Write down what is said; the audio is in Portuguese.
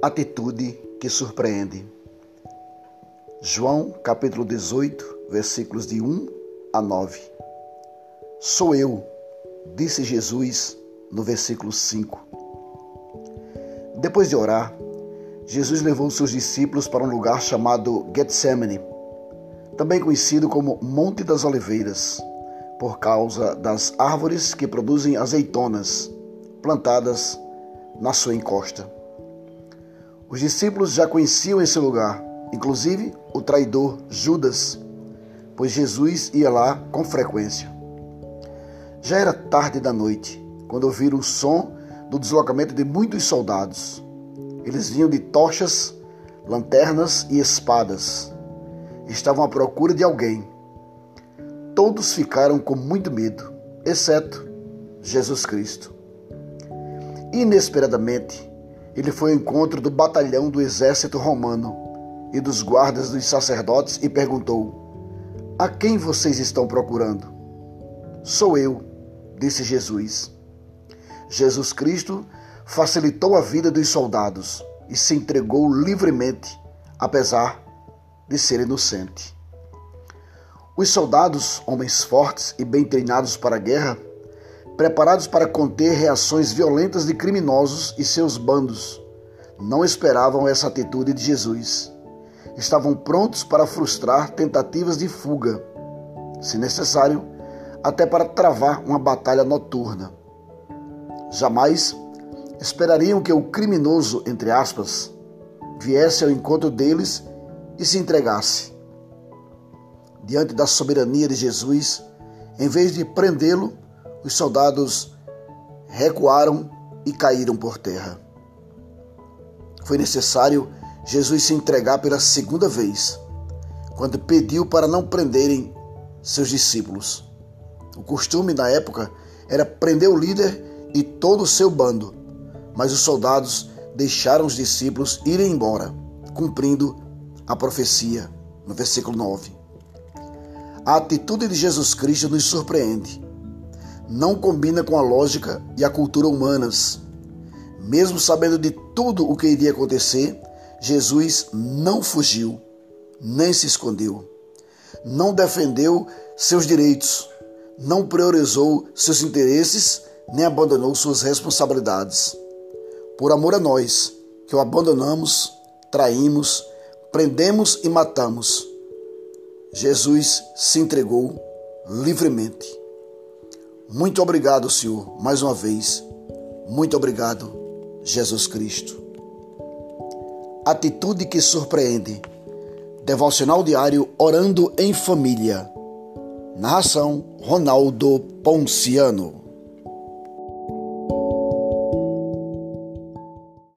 Atitude que surpreende. João capítulo 18, versículos de 1 a 9. Sou eu, disse Jesus no versículo 5. Depois de orar, Jesus levou seus discípulos para um lugar chamado Getsemane, também conhecido como Monte das Oliveiras, por causa das árvores que produzem azeitonas plantadas na sua encosta. Os discípulos já conheciam esse lugar, inclusive o traidor Judas, pois Jesus ia lá com frequência. Já era tarde da noite quando ouviram o som do deslocamento de muitos soldados. Eles vinham de tochas, lanternas e espadas. Estavam à procura de alguém. Todos ficaram com muito medo, exceto Jesus Cristo. Inesperadamente, ele foi ao encontro do batalhão do exército romano e dos guardas dos sacerdotes e perguntou: A quem vocês estão procurando? Sou eu, disse Jesus. Jesus Cristo facilitou a vida dos soldados e se entregou livremente, apesar de ser inocente. Os soldados, homens fortes e bem treinados para a guerra, preparados para conter reações violentas de criminosos e seus bandos. Não esperavam essa atitude de Jesus. Estavam prontos para frustrar tentativas de fuga, se necessário, até para travar uma batalha noturna. Jamais esperariam que o criminoso, entre aspas, viesse ao encontro deles e se entregasse. Diante da soberania de Jesus, em vez de prendê-lo, os soldados recuaram e caíram por terra. Foi necessário Jesus se entregar pela segunda vez, quando pediu para não prenderem seus discípulos. O costume na época era prender o líder e todo o seu bando, mas os soldados deixaram os discípulos irem embora, cumprindo a profecia no versículo 9. A atitude de Jesus Cristo nos surpreende não combina com a lógica e a cultura humanas. Mesmo sabendo de tudo o que iria acontecer, Jesus não fugiu, nem se escondeu. Não defendeu seus direitos, não priorizou seus interesses, nem abandonou suas responsabilidades. Por amor a nós, que o abandonamos, traímos, prendemos e matamos, Jesus se entregou livremente. Muito obrigado, Senhor, mais uma vez. Muito obrigado, Jesus Cristo. Atitude que surpreende. Devocional diário Orando em Família. Narração Ronaldo Ponciano.